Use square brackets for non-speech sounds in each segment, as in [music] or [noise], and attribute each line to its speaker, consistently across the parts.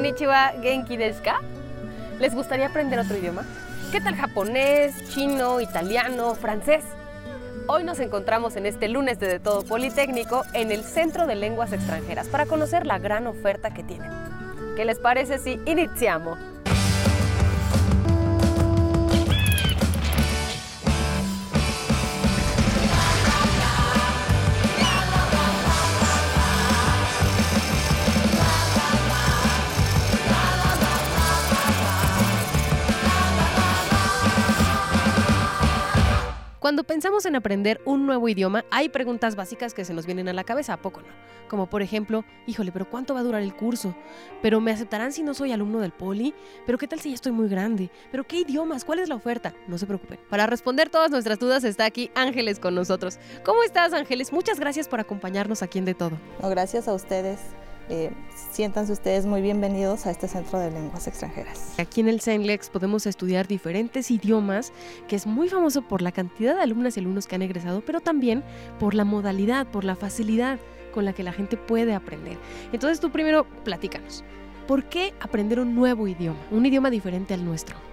Speaker 1: Konnichiwa, Genki desu ka? ¿Les gustaría aprender otro idioma? ¿Qué tal japonés, chino, italiano, francés? Hoy nos encontramos en este lunes de De Todo Politécnico en el Centro de Lenguas Extranjeras para conocer la gran oferta que tienen. ¿Qué les parece si iniciamos? Cuando pensamos en aprender un nuevo idioma, hay preguntas básicas que se nos vienen a la cabeza, ¿a poco no? Como por ejemplo, híjole, pero ¿cuánto va a durar el curso? ¿Pero me aceptarán si no soy alumno del poli? ¿Pero qué tal si ya estoy muy grande? ¿Pero qué idiomas? ¿Cuál es la oferta? No se preocupen. Para responder todas nuestras dudas está aquí Ángeles con nosotros. ¿Cómo estás, Ángeles? Muchas gracias por acompañarnos aquí en De Todo.
Speaker 2: Gracias a ustedes. Eh, siéntanse ustedes muy bienvenidos a este Centro de Lenguas Extranjeras.
Speaker 1: Aquí en el CENLEX podemos estudiar diferentes idiomas, que es muy famoso por la cantidad de alumnas y alumnos que han egresado, pero también por la modalidad, por la facilidad con la que la gente puede aprender. Entonces tú primero platícanos, ¿por qué aprender un nuevo idioma, un idioma diferente al nuestro?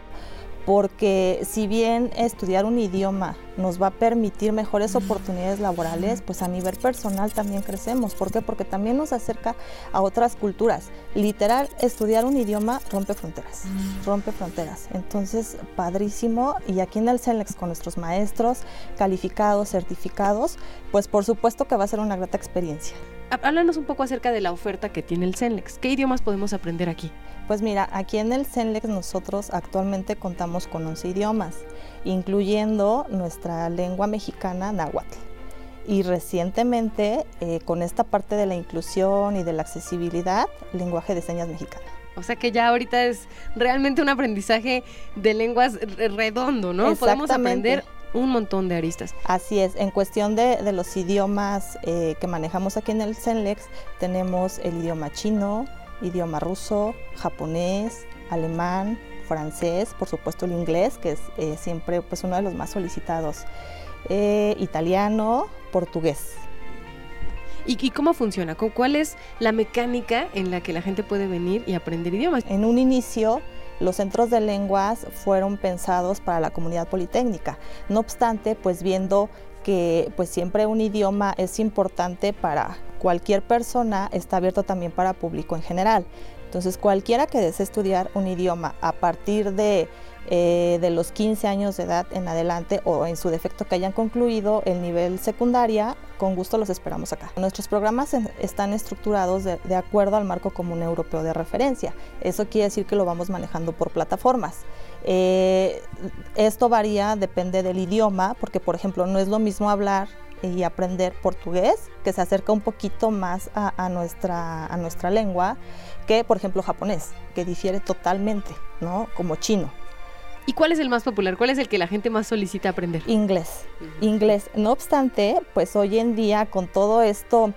Speaker 2: Porque si bien estudiar un idioma nos va a permitir mejores oportunidades laborales, pues a nivel personal también crecemos. ¿Por qué? Porque también nos acerca a otras culturas. Literal, estudiar un idioma rompe fronteras, rompe fronteras. Entonces, padrísimo. Y aquí en el CELEX con nuestros maestros calificados, certificados, pues por supuesto que va a ser una grata experiencia.
Speaker 1: Háblanos un poco acerca de la oferta que tiene el CENLEX. ¿Qué idiomas podemos aprender aquí?
Speaker 2: Pues mira, aquí en el CENLEX nosotros actualmente contamos con 11 idiomas, incluyendo nuestra lengua mexicana náhuatl. Y recientemente, eh, con esta parte de la inclusión y de la accesibilidad, lenguaje de señas mexicana.
Speaker 1: O sea que ya ahorita es realmente un aprendizaje de lenguas redondo, ¿no? Podemos aprender un montón de aristas.
Speaker 2: Así es, en cuestión de, los idiomas eh, que manejamos aquí en el CENLEX, tenemos el idioma chino, idioma ruso, japonés, alemán, francés, por supuesto el inglés, que es eh, siempre pues, uno de los más solicitados, eh, italiano, portugués.
Speaker 1: ¿Y, cómo funciona? ¿Cuál es la mecánica en la que la gente puede venir y aprender idiomas?
Speaker 2: En un inicio, los centros de lenguas fueron pensados para la comunidad politécnica. No obstante, pues viendo que pues siempre un idioma es importante para cualquier persona, está abierto también para público en general. Entonces, cualquiera que desee estudiar un idioma a partir de, eh, de, los 15 años de edad en adelante o en su defecto que hayan concluido el nivel secundaria, con gusto los esperamos acá. Nuestros programas están estructurados de, acuerdo al marco común europeo de referencia. Eso quiere decir que lo vamos manejando por plataformas. Eh, esto varía, depende del idioma, porque por ejemplo no es lo mismo hablar y aprender portugués, que se acerca un poquito más a, nuestra, a nuestra lengua, que por ejemplo japonés, que difiere totalmente, ¿no? Como chino.
Speaker 1: ¿Y cuál es el más popular? ¿Cuál es el que la gente más solicita aprender?
Speaker 2: Inglés. Inglés. No obstante, pues hoy en día con todo esto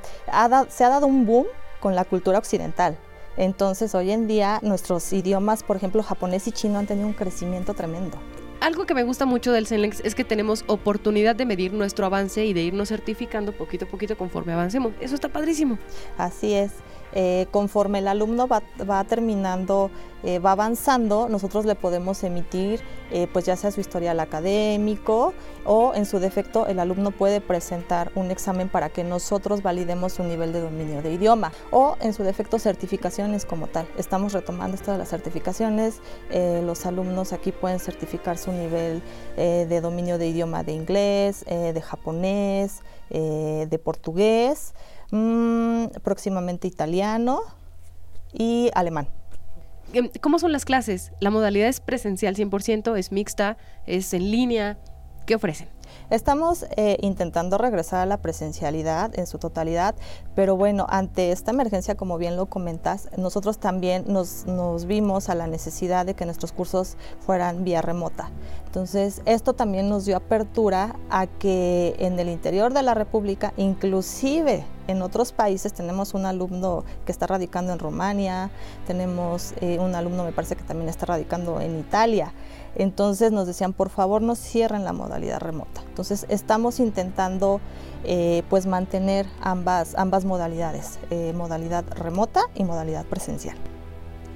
Speaker 2: se ha dado un boom con la cultura occidental. Entonces, hoy en día nuestros idiomas, por ejemplo, japonés y chino, han tenido un crecimiento tremendo.
Speaker 1: Algo que me gusta mucho del CENLEX es que tenemos oportunidad de medir nuestro avance y de irnos certificando poquito a poquito conforme avancemos. Eso está padrísimo.
Speaker 2: Así es. Eh, conforme el alumno va, terminando, eh, va avanzando, nosotros le podemos emitir, eh, pues ya sea su historial académico o en su defecto el alumno puede presentar un examen para que nosotros validemos su nivel de dominio de idioma o en su defecto certificaciones como tal. Estamos retomando esto de las certificaciones, los alumnos aquí pueden certificar su nivel de dominio de idioma de inglés, de japonés, de portugués. Mm, próximamente italiano y alemán.
Speaker 1: Em, ¿Cómo son las clases? ¿La modalidad es presencial 100%? ¿Es mixta? ¿Es en línea? ¿Qué ofrecen?
Speaker 2: Estamos eh, intentando regresar a la presencialidad en su totalidad, pero bueno, ante esta emergencia, como bien lo comentas, nosotros también nos, vimos a la necesidad de que nuestros cursos fueran vía remota. Entonces, esto también nos dio apertura a que en el interior de la República, inclusive en otros países, tenemos un alumno que está radicando en Rumania, tenemos eh, un alumno, me parece que también está radicando en Italia. Entonces nos decían, por favor, no cierren la modalidad remota. Entonces estamos intentando eh, pues mantener ambas, ambas modalidades, eh, modalidad remota y modalidad presencial.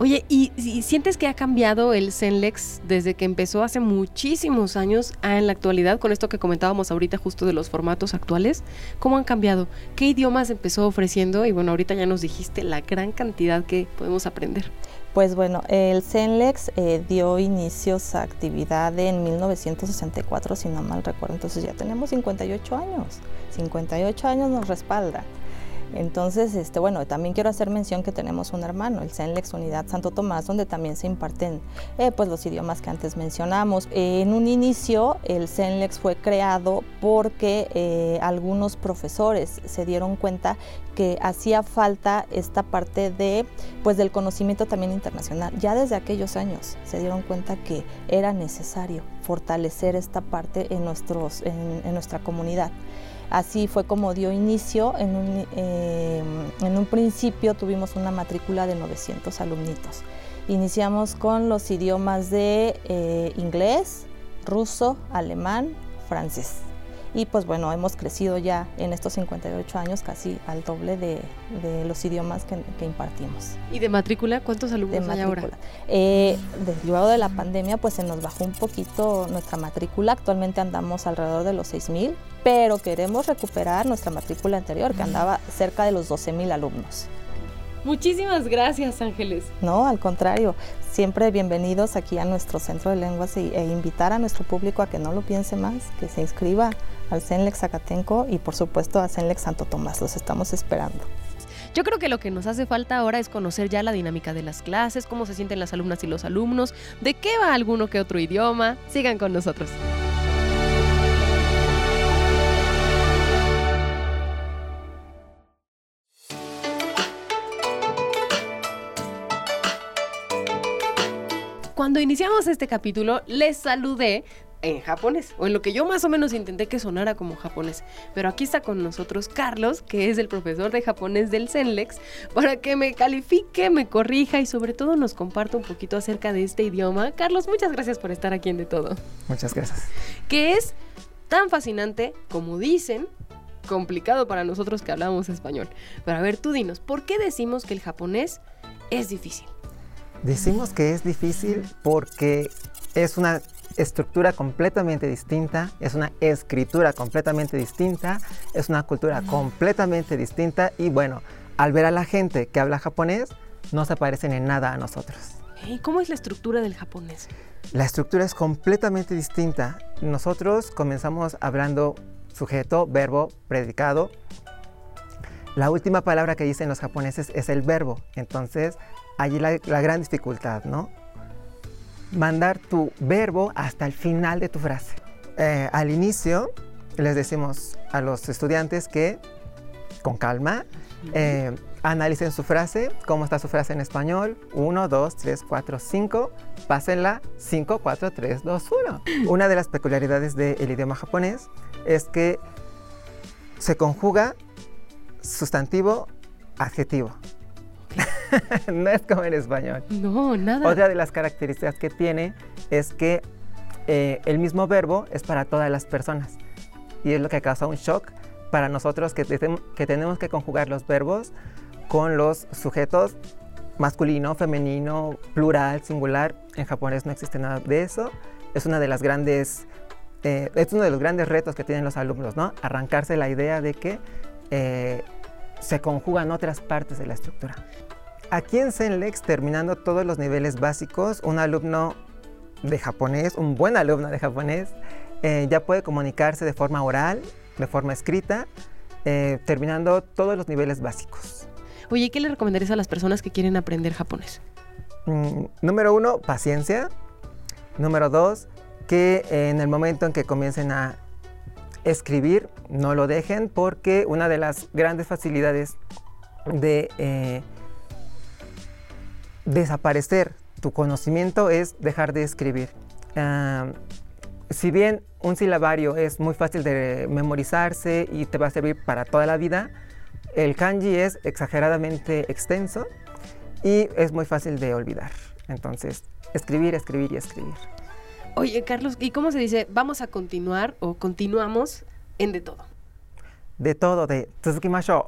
Speaker 1: Oye, ¿y, y sientes que ha cambiado el Zenlex desde que empezó hace muchísimos años a en la actualidad con esto que comentábamos ahorita justo de los formatos actuales? ¿Cómo han cambiado? ¿Qué idiomas empezó ofreciendo? Y bueno, ahorita ya nos dijiste la gran cantidad que podemos aprender.
Speaker 2: Pues bueno, el CENLEX eh, dio inicios a actividad en 1964, si no mal recuerdo, entonces ya tenemos 58 años. 58 años nos respalda. Entonces, este, bueno, también quiero hacer mención que tenemos un hermano, el CENLEX Unidad Santo Tomás, donde también se imparten eh, pues los idiomas que antes mencionamos. en un inicio, el CENLEX fue creado porque eh, algunos profesores se dieron cuenta que hacía falta esta parte de, pues, del conocimiento también internacional. Ya desde aquellos años se dieron cuenta que era necesario fortalecer esta parte en, en nuestra comunidad. Así fue como dio inicio. En un, em, principio tuvimos una matrícula de 900 alumnitos. Iniciamos con los idiomas de eh, inglés, ruso, alemán, francés. Y pues bueno, hemos crecido ya en estos 58 años casi al doble de, los idiomas que, impartimos.
Speaker 1: ¿Y de matrícula cuántos alumnos hay ahora?
Speaker 2: Eh, luego de la pandemia pues se nos bajó un poquito nuestra matrícula, actualmente andamos alrededor de los 6.000, pero queremos recuperar nuestra matrícula anterior que andaba cerca de los 12.000 alumnos.
Speaker 1: Muchísimas gracias, Ángeles.
Speaker 2: No, al contrario, siempre bienvenidos aquí a nuestro centro de lenguas e invitar a nuestro público a que no lo piense más, que se inscriba al CENLEX Zacatenco y por supuesto a CENLEX Santo Tomás. Los estamos esperando.
Speaker 1: Yo creo que lo que nos hace falta ahora es conocer ya la dinámica de las clases, cómo se sienten las alumnas y los alumnos, de qué va alguno que otro idioma. Sigan con nosotros. Cuando iniciamos este capítulo, les saludé en japonés, o en lo que yo más o menos intenté que sonara como japonés. Pero aquí está con nosotros Carlos, que es el profesor de japonés del CENLEX, para que me califique, me corrija y sobre todo nos comparta un poquito acerca de este idioma. Carlos, muchas gracias por estar aquí en De Todo.
Speaker 3: Muchas gracias.
Speaker 1: Que es tan fascinante como dicen, complicado para nosotros que hablamos español. Pero a ver, tú dinos, ¿por qué decimos que el japonés es difícil?
Speaker 3: Decimos que es difícil porque es una estructura completamente distinta, es una escritura completamente distinta, es una cultura completamente distinta y bueno, al ver a la gente que habla japonés, no se parecen en nada a nosotros.
Speaker 1: ¿Y cómo es la estructura del japonés?
Speaker 3: La estructura es completamente distinta. Nosotros comenzamos hablando sujeto, verbo, predicado. La última palabra que dicen los japoneses es el verbo. Entonces, allí la, la gran dificultad, ¿no? Mandar tu verbo hasta el final de tu frase. Eh, al inicio les decimos a los estudiantes que con calma eh, analicen su frase, cómo está su frase en español, 1, 2, 3, 4, 5, pásenla 5, 4, 3, 2, 1. Una de las peculiaridades del idioma japonés es que se conjuga sustantivo, adjetivo. [laughs] no es como en español.
Speaker 1: No, nada.
Speaker 3: Otra de las características que tiene es que eh, el mismo verbo es para todas las personas. Y es lo que causa un shock para nosotros que, que tenemos que conjugar los verbos con los sujetos masculino, femenino, plural, singular. En japonés no existe nada de eso. Es una de las grandes, eh, es uno de los grandes retos que tienen los alumnos, ¿no? Arrancarse la idea de que eh, se conjugan otras partes de la estructura. Aquí en CENLEX, terminando todos los niveles básicos, un alumno de japonés, un buen alumno de japonés, eh, ya puede comunicarse de forma oral, de forma escrita, eh, terminando todos los niveles básicos.
Speaker 1: Oye, ¿qué le recomendarías a las personas que quieren aprender japonés?
Speaker 3: Mm, número uno, paciencia. Número dos, que en el momento en que comiencen a escribir, no lo dejen porque una de las grandes facilidades de eh, desaparecer tu conocimiento es dejar de escribir. si bien un silabario es muy fácil de memorizarse y te va a servir para toda la vida, el kanji es exageradamente extenso y es muy fácil de olvidar. Entonces, escribir, escribir y escribir.
Speaker 1: Oye, Carlos, ¿y cómo se dice? ¿Vamos a continuar o continuamos en de todo?
Speaker 3: De todo, de Tsukimashou.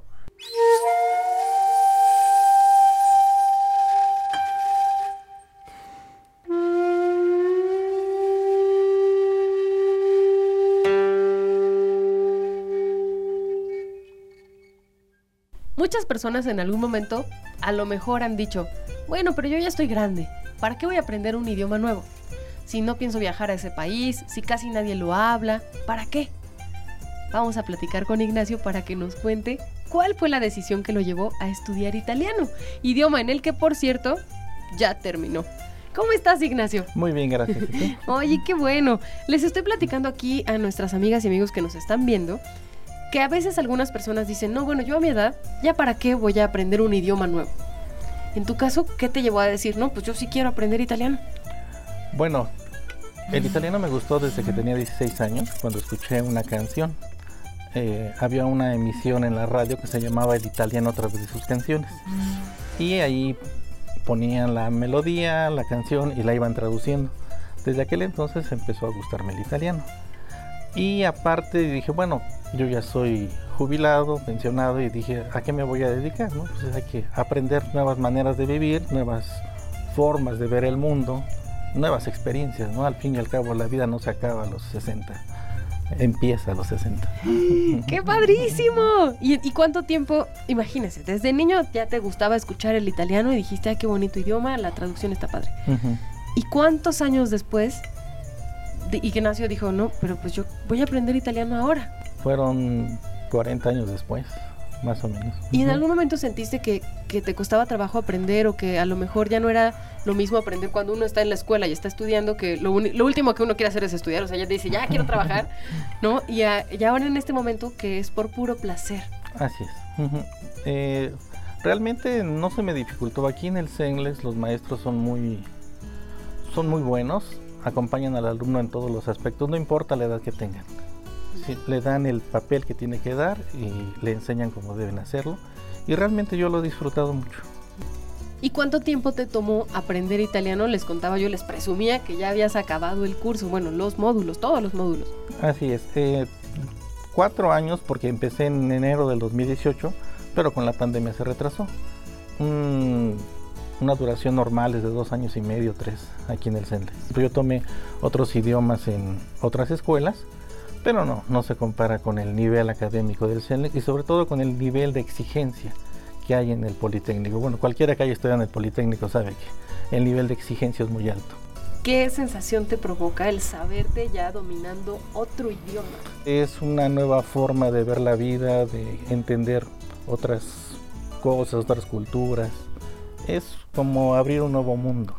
Speaker 1: Muchas personas en algún momento a lo mejor han dicho, bueno, pero yo ya estoy grande, ¿para qué voy a aprender un idioma nuevo? Si no pienso viajar a ese país, si casi nadie lo habla, ¿para qué? Vamos a platicar con Ignacio para que nos cuente cuál fue la decisión que lo llevó a estudiar italiano, idioma en el que, por cierto, ya terminó. ¿Cómo estás, Ignacio?
Speaker 4: Muy bien, gracias. [laughs]
Speaker 1: Oye, qué bueno. Les estoy platicando aquí a nuestras amigas y amigos que nos están viendo que a veces algunas personas dicen, no, bueno, yo a mi edad, ¿ya para qué voy a aprender un idioma nuevo? En tu caso, ¿qué te llevó a decir, no, pues yo sí quiero aprender italiano?
Speaker 4: Bueno, el italiano me gustó desde que tenía 16 años, cuando escuché una canción. Eh, había una emisión en la radio que se llamaba El italiano a través de sus canciones. Y ahí ponían la melodía, la canción y la iban traduciendo. Desde aquel entonces empezó a gustarme el italiano. Y aparte dije, bueno, yo ya soy jubilado, pensionado y dije, ¿a qué me voy a dedicar? No? Pues hay que aprender nuevas maneras de vivir, nuevas formas de ver el mundo, nuevas experiencias, ¿no? Al fin y al cabo la vida no se acaba a los 60, empieza a los 60.
Speaker 1: ¡Qué padrísimo! ¿Y, cuánto tiempo, imagínese, desde niño ya te gustaba escuchar el italiano y dijiste, ¡ay, qué bonito idioma! La traducción está padre. ¿Y cuántos años después Ignacio dijo, no, pero pues yo voy a aprender italiano ahora?
Speaker 4: Fueron 40 años después, más o menos.
Speaker 1: ¿Y en algún momento sentiste que, que, te costaba trabajo aprender o que a lo mejor ya no era lo mismo aprender cuando uno está en la escuela y está estudiando, que lo, lo último que uno quiere hacer es estudiar, o sea, ya te dice, ya quiero trabajar, [laughs] ¿no? Y, ahora en este momento que es por puro placer.
Speaker 4: Así es. Eh, realmente no se me dificultó. Aquí en el CENGLES los maestros son muy, son muy buenos, acompañan al alumno en todos los aspectos, no importa la edad que tengan le dan el papel que tiene que dar y le enseñan cómo deben hacerlo. Y realmente yo lo he disfrutado mucho.
Speaker 1: ¿Y cuánto tiempo te tomó aprender italiano? Les contaba yo, les presumía que ya habías acabado el curso, bueno, los módulos, todos los módulos.
Speaker 4: Así es, eh, cuatro años porque empecé en enero del 2018, pero con la pandemia se retrasó. una duración normal es de dos años y medio, tres, aquí en el centro. Yo tomé otros idiomas en otras escuelas pero no, no se compara con el nivel académico del CENLEC y sobre todo con el nivel de exigencia que hay en el Politécnico. Bueno, cualquiera que haya estudiado en el Politécnico sabe que el nivel de exigencia es muy alto.
Speaker 1: ¿Qué sensación te provoca el saberte ya dominando otro idioma?
Speaker 4: Es una nueva forma de ver la vida, de entender otras cosas, otras culturas. Es como abrir un nuevo mundo.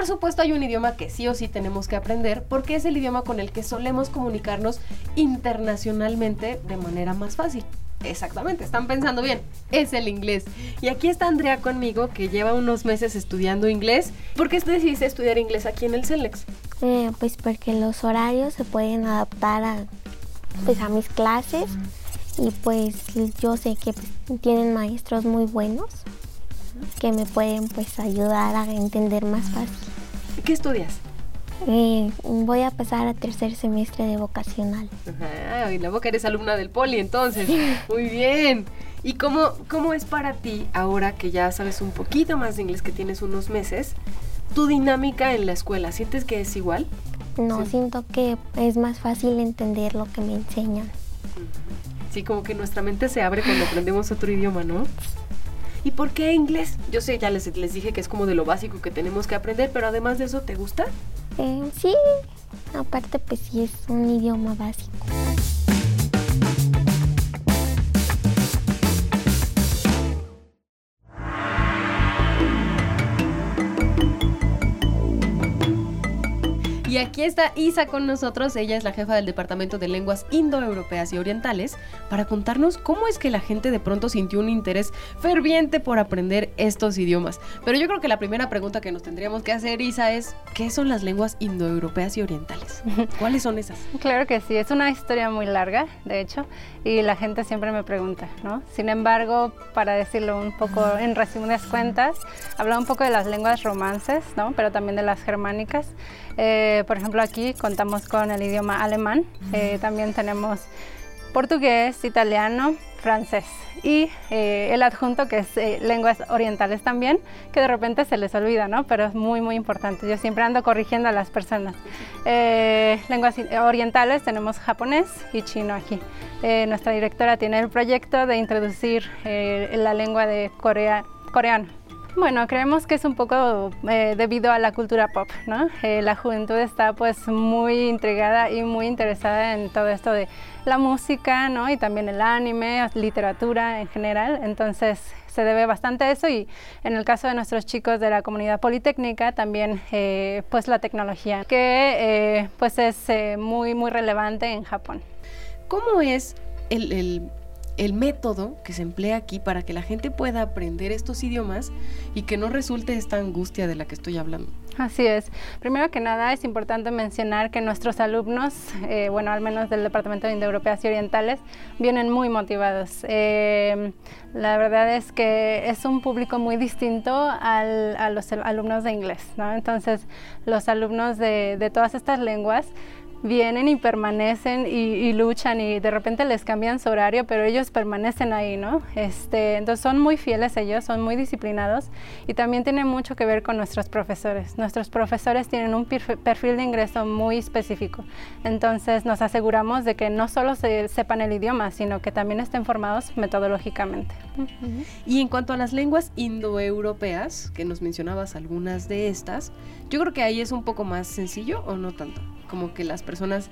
Speaker 1: Por supuesto hay un idioma que sí o sí tenemos que aprender porque es el idioma con el que solemos comunicarnos internacionalmente de manera más fácil. Exactamente, están pensando bien, es el inglés. Y aquí está Andrea conmigo, que lleva unos meses estudiando inglés. ¿Por qué decidiste estudiar inglés aquí en el CELEX?
Speaker 5: Eh, pues porque los horarios se pueden adaptar a, pues, a mis clases y pues yo sé que tienen maestros muy buenos que me pueden pues ayudar a entender más fácil.
Speaker 1: ¿Qué estudias?
Speaker 5: Eh, voy a pasar a tercer semestre de vocacional.
Speaker 1: Ah, y la boca eres alumna del poli entonces. Muy bien. ¿Y cómo, cómo es para ti ahora que ya sabes un poquito más de inglés, que tienes unos meses, tu dinámica en la escuela? ¿Sientes que es igual?
Speaker 5: No, siento que es más fácil entender lo que me enseñan.
Speaker 1: Sí, como que nuestra mente se abre cuando aprendemos otro idioma, ¿no? ¿Y por qué inglés? Yo sé, ya les, les dije que es como de lo básico que tenemos que aprender, pero además de eso, ¿te gusta?
Speaker 5: Eh, sí, aparte pues sí es un idioma básico.
Speaker 1: Aquí está Isa con nosotros, ella es la jefa del Departamento de Lenguas Indoeuropeas y Orientales, para contarnos cómo es que la gente de pronto sintió un interés ferviente por aprender estos idiomas. Pero yo creo que la primera pregunta que nos tendríamos que hacer, Isa, es ¿qué son las lenguas indoeuropeas y orientales? ¿Cuáles son esas? [laughs]
Speaker 6: Claro que sí, es una historia muy larga, de hecho, y la gente siempre me pregunta, ¿no? Sin embargo, para decirlo un poco en resumidas cuentas, habla un poco de las lenguas romances, ¿no? Pero también de las germánicas. Eh, por ejemplo, aquí contamos con el idioma alemán, eh, también tenemos portugués, italiano, francés y eh, el adjunto que es eh, lenguas orientales también, que de repente se les olvida, ¿no? Pero es muy, muy importante. Yo siempre ando corrigiendo a las personas. Eh, lenguas orientales tenemos japonés y chino aquí. nuestra directora tiene el proyecto de introducir la lengua de Corea, coreano bueno, creemos que es un poco eh, debido a la cultura pop, ¿no? Eh, la juventud está pues muy intrigada y muy interesada en todo esto de la música, ¿no? Y también el anime, literatura en general, entonces se debe bastante a eso y en el caso de nuestros chicos de la comunidad politécnica también eh, pues la tecnología, que pues es muy muy relevante en Japón.
Speaker 1: ¿Cómo es el, el el método que se emplea aquí para que la gente pueda aprender estos idiomas y que no resulte esta angustia de la que estoy hablando.
Speaker 6: Así es. Primero que nada es importante mencionar que nuestros alumnos, eh, bueno, al menos del Departamento de Indoeuropeas y Orientales, vienen muy motivados. Eh, la verdad es que es un público muy distinto a los alumnos de inglés, ¿no? Entonces, los alumnos de, de todas estas lenguas vienen y permanecen y, luchan y de repente les cambian su horario, pero ellos permanecen ahí, ¿no? Este, entonces son muy fieles ellos, son muy disciplinados y también tiene mucho que ver con nuestros profesores. Nuestros profesores tienen un perfil de ingreso muy específico, entonces nos aseguramos de que no solo se sepan el idioma, sino que también estén formados metodológicamente.
Speaker 1: Y en cuanto a las lenguas indoeuropeas, que nos mencionabas algunas de estas, yo creo que ahí es un poco más sencillo o no tanto como que las personas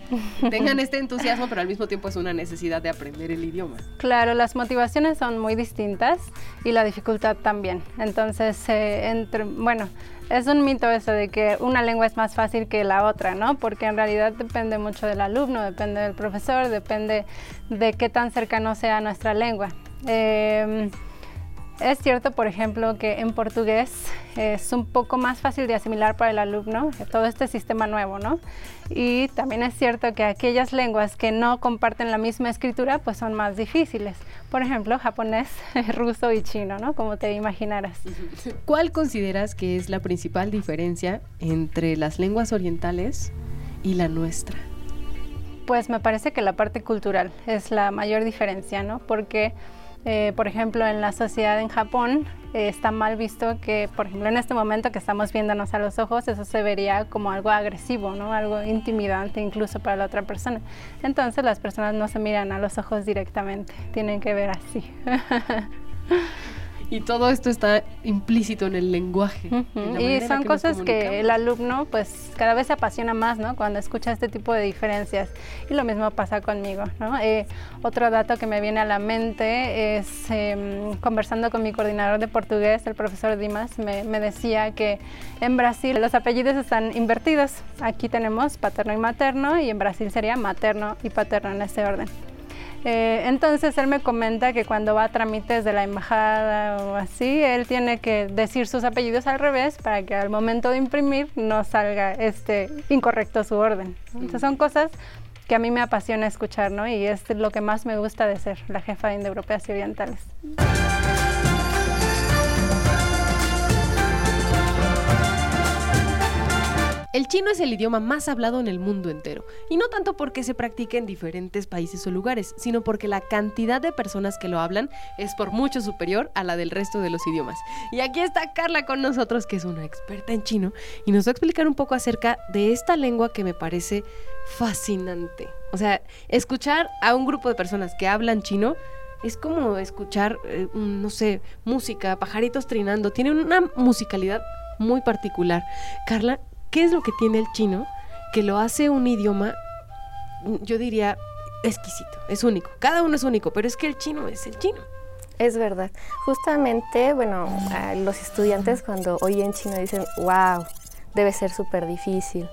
Speaker 1: tengan este entusiasmo, pero al mismo tiempo es una necesidad de aprender el idioma.
Speaker 6: Claro, las motivaciones son muy distintas y la dificultad también. Entonces, eh, bueno, es un mito eso de que una lengua es más fácil que la otra, ¿no? Porque en realidad depende mucho del alumno, depende del profesor, depende de qué tan cercano sea nuestra lengua. Eh, es cierto, por ejemplo, que en portugués es un poco más fácil de asimilar para el alumno todo este sistema nuevo, ¿no? Y también es cierto que aquellas lenguas que no comparten la misma escritura, pues son más difíciles. Por ejemplo, japonés, [laughs] ruso y chino, ¿no? Como te imaginarás.
Speaker 1: ¿Cuál consideras que es la principal diferencia entre las lenguas orientales y la nuestra?
Speaker 6: Pues me parece que la parte cultural es la mayor diferencia, ¿no? Porque eh, por ejemplo, en la sociedad en Japón eh, está mal visto que, por ejemplo, en este momento que estamos viéndonos a los ojos, eso se vería como algo agresivo, ¿no? algo intimidante incluso para la otra persona. Entonces las personas no se miran a los ojos directamente, tienen que ver así. [laughs]
Speaker 1: Y todo esto está implícito en el lenguaje.
Speaker 6: y son cosas que el alumno pues cada vez se apasiona más, ¿no? Cuando escucha este tipo de diferencias. Y lo mismo pasa conmigo, ¿no? Eh, otro dato que me viene a la mente es em, conversando con mi coordinador de portugués, el profesor Dimas, me, me decía que en Brasil los apellidos están invertidos. Aquí tenemos paterno y materno y en Brasil sería materno y paterno en ese orden. Eh, entonces él me comenta que cuando va a trámites de la embajada o así, él tiene que decir sus apellidos al revés para que al momento de imprimir no salga este incorrecto su orden. Entonces son cosas que a mí me apasiona escuchar, ¿no? Y es lo que más me gusta de ser la jefa de Indoeuropeas y Orientales.
Speaker 1: El chino es el idioma más hablado en el mundo entero, y no tanto porque se practique en diferentes países o lugares, sino porque la cantidad de personas que lo hablan es por mucho superior a la del resto de los idiomas. Y aquí está Carla con nosotros, que es una experta en chino, y nos va a explicar un poco acerca de esta lengua que me parece fascinante. O sea, escuchar a un grupo de personas que hablan chino es como escuchar, eh, no sé, música, pajaritos trinando, tiene una musicalidad muy particular. Carla, ¿Qué es lo que tiene el chino que lo hace un idioma, yo diría, exquisito, es único? Cada uno es único, pero es que el chino es el chino.
Speaker 7: Es verdad. Justamente, bueno, los estudiantes cuando oyen chino dicen, wow, debe ser súper difícil.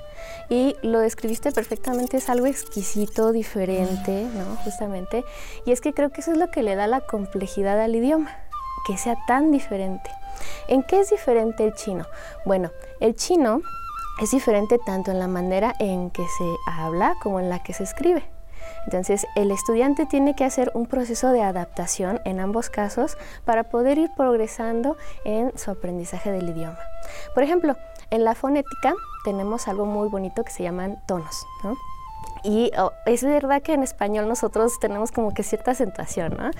Speaker 7: Y lo describiste perfectamente, es algo exquisito, diferente, ¿no? Justamente. Y es que creo que eso es lo que le da la complejidad al idioma, que sea tan diferente. ¿En qué es diferente el chino? Bueno, el chino es diferente tanto en la manera en que se habla como en la que se escribe. Entonces, el estudiante tiene que hacer un proceso de adaptación en ambos casos para poder ir progresando en su aprendizaje del idioma. Por ejemplo, en la fonética tenemos algo muy bonito que se llaman tonos. Y oh, es verdad que en español nosotros tenemos como que cierta acentuación, ¿no?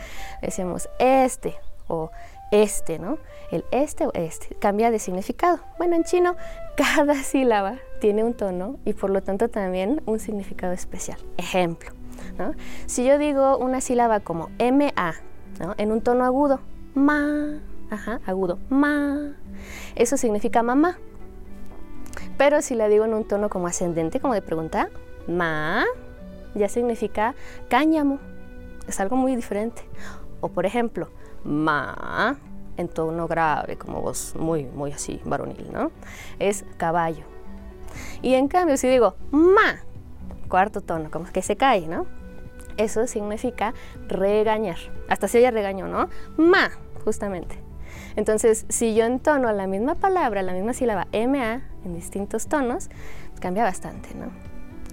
Speaker 7: Decimos este o este, ¿no? El este o este cambia de significado. Bueno, en chino [laughs] cada sílaba tiene un tono y por lo tanto también un significado especial. Ejemplo. Si yo digo una sílaba como MA. En un tono agudo, ma, agudo, ma, eso significa mamá. Pero si la digo en un tono como ascendente, como de pregunta, ma, ya significa cáñamo. Es algo muy diferente. O por ejemplo, ma, en tono grave, como voz muy, muy así, varonil, ¿no? Es caballo. Y en cambio, si digo ma, cuarto tono, como que se cae, ¿no? Eso significa regañar. Hasta si ella regañó, ¿no? Ma, justamente. Entonces, si yo entono la misma palabra, la misma sílaba MA en distintos tonos, cambia bastante, ¿no?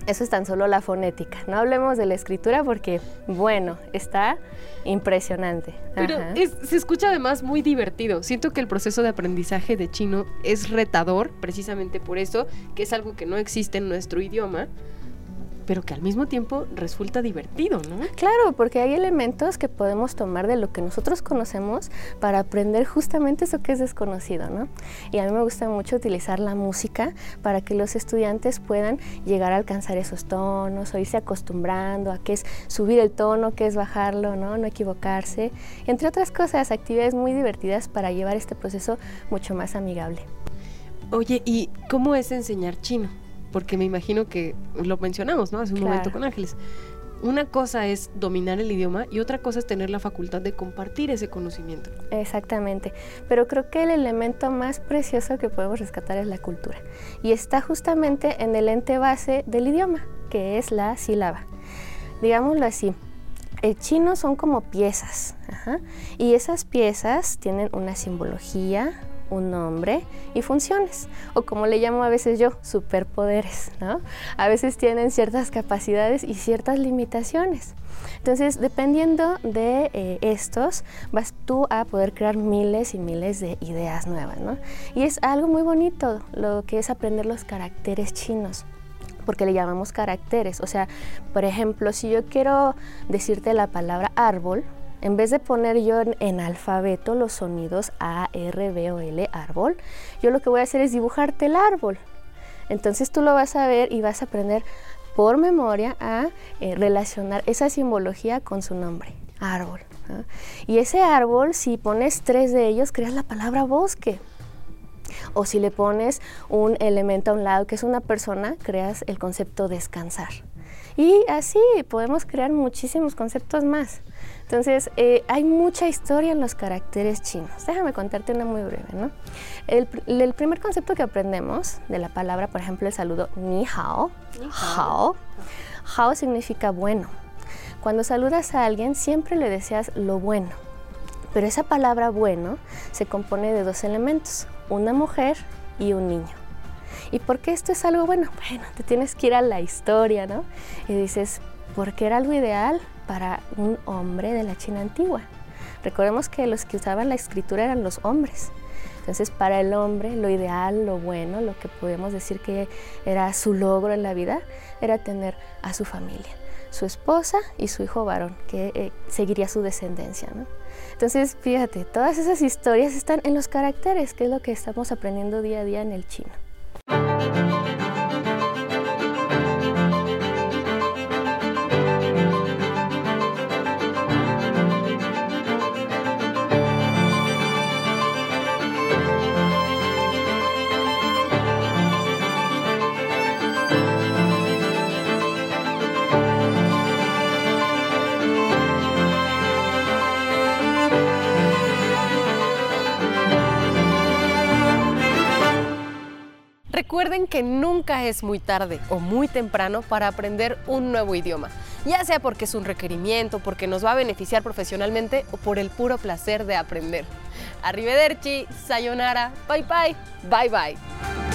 Speaker 7: Eso es tan solo la fonética. No hablemos de la escritura porque, bueno, está impresionante.
Speaker 1: Pero se escucha además muy divertido. Siento que el proceso de aprendizaje de chino es retador, precisamente por eso, que es algo que no existe en nuestro idioma pero que al mismo tiempo resulta divertido, ¿no?
Speaker 7: Claro, porque hay elementos que podemos tomar de lo que nosotros conocemos para aprender justamente eso que es desconocido, ¿no? Y a mí me gusta mucho utilizar la música para que los estudiantes puedan llegar a alcanzar esos tonos o irse acostumbrando a qué es subir el tono, qué es bajarlo, ¿no? No equivocarse. Entre otras cosas, actividades muy divertidas para llevar este proceso mucho más amigable.
Speaker 1: Oye, ¿y cómo es enseñar chino? Porque me imagino que lo mencionamos, ¿no? Hace un momento con Ángeles. Una cosa es dominar el idioma y otra cosa es tener la facultad de compartir ese conocimiento.
Speaker 7: Exactamente, pero creo que el elemento más precioso que podemos rescatar es la cultura y está justamente en el ente base del idioma, que es la sílaba. Digámoslo así, el chino son como piezas y esas piezas tienen una simbología, un nombre y funciones, o como le llamo a veces yo, superpoderes, ¿no? A veces tienen ciertas capacidades y ciertas limitaciones. Entonces, dependiendo de eh, estos, vas tú a poder crear miles y miles de ideas nuevas, ¿no? Y es algo muy bonito lo que es aprender los caracteres chinos porque le llamamos caracteres. O sea, por ejemplo, si yo quiero decirte la palabra árbol, en vez de poner yo en, alfabeto los sonidos A, R, B o L, árbol, yo lo que voy a hacer es dibujarte el árbol. Entonces tú lo vas a ver y vas a aprender por memoria a eh, relacionar esa simbología con su nombre, árbol. Y ese árbol, si pones tres de ellos, creas la palabra bosque. O si le pones un elemento a un lado que es una persona, creas el concepto descansar. Y así podemos crear muchísimos conceptos más. Entonces, eh, hay mucha historia en los caracteres chinos. Déjame contarte una muy breve, ¿no? El, primer concepto que aprendemos de la palabra, por ejemplo, el saludo ni hao, hao, hao significa bueno. Cuando saludas a alguien, siempre le deseas lo bueno. Pero esa palabra bueno se compone de dos elementos, una mujer y un niño. ¿Y por qué esto es algo bueno? Bueno, te tienes que ir a la historia, ¿no? Y dices, ¿por qué era algo ideal? para un hombre de la China antigua. Recordemos que los que usaban la escritura eran los hombres. Entonces, para el hombre, lo ideal, lo bueno, lo que podemos decir que era su logro en la vida, era tener a su familia, su esposa y su hijo varón, que eh, seguiría su descendencia. Entonces, fíjate, todas esas historias están en los caracteres, que es lo que estamos aprendiendo día a día en el chino.
Speaker 1: Música Recuerden que nunca es muy tarde o muy temprano para aprender un nuevo idioma, ya sea porque es un requerimiento, porque nos va a beneficiar profesionalmente o por el puro placer de aprender. Arrivederci, sayonara, bye bye, bye bye.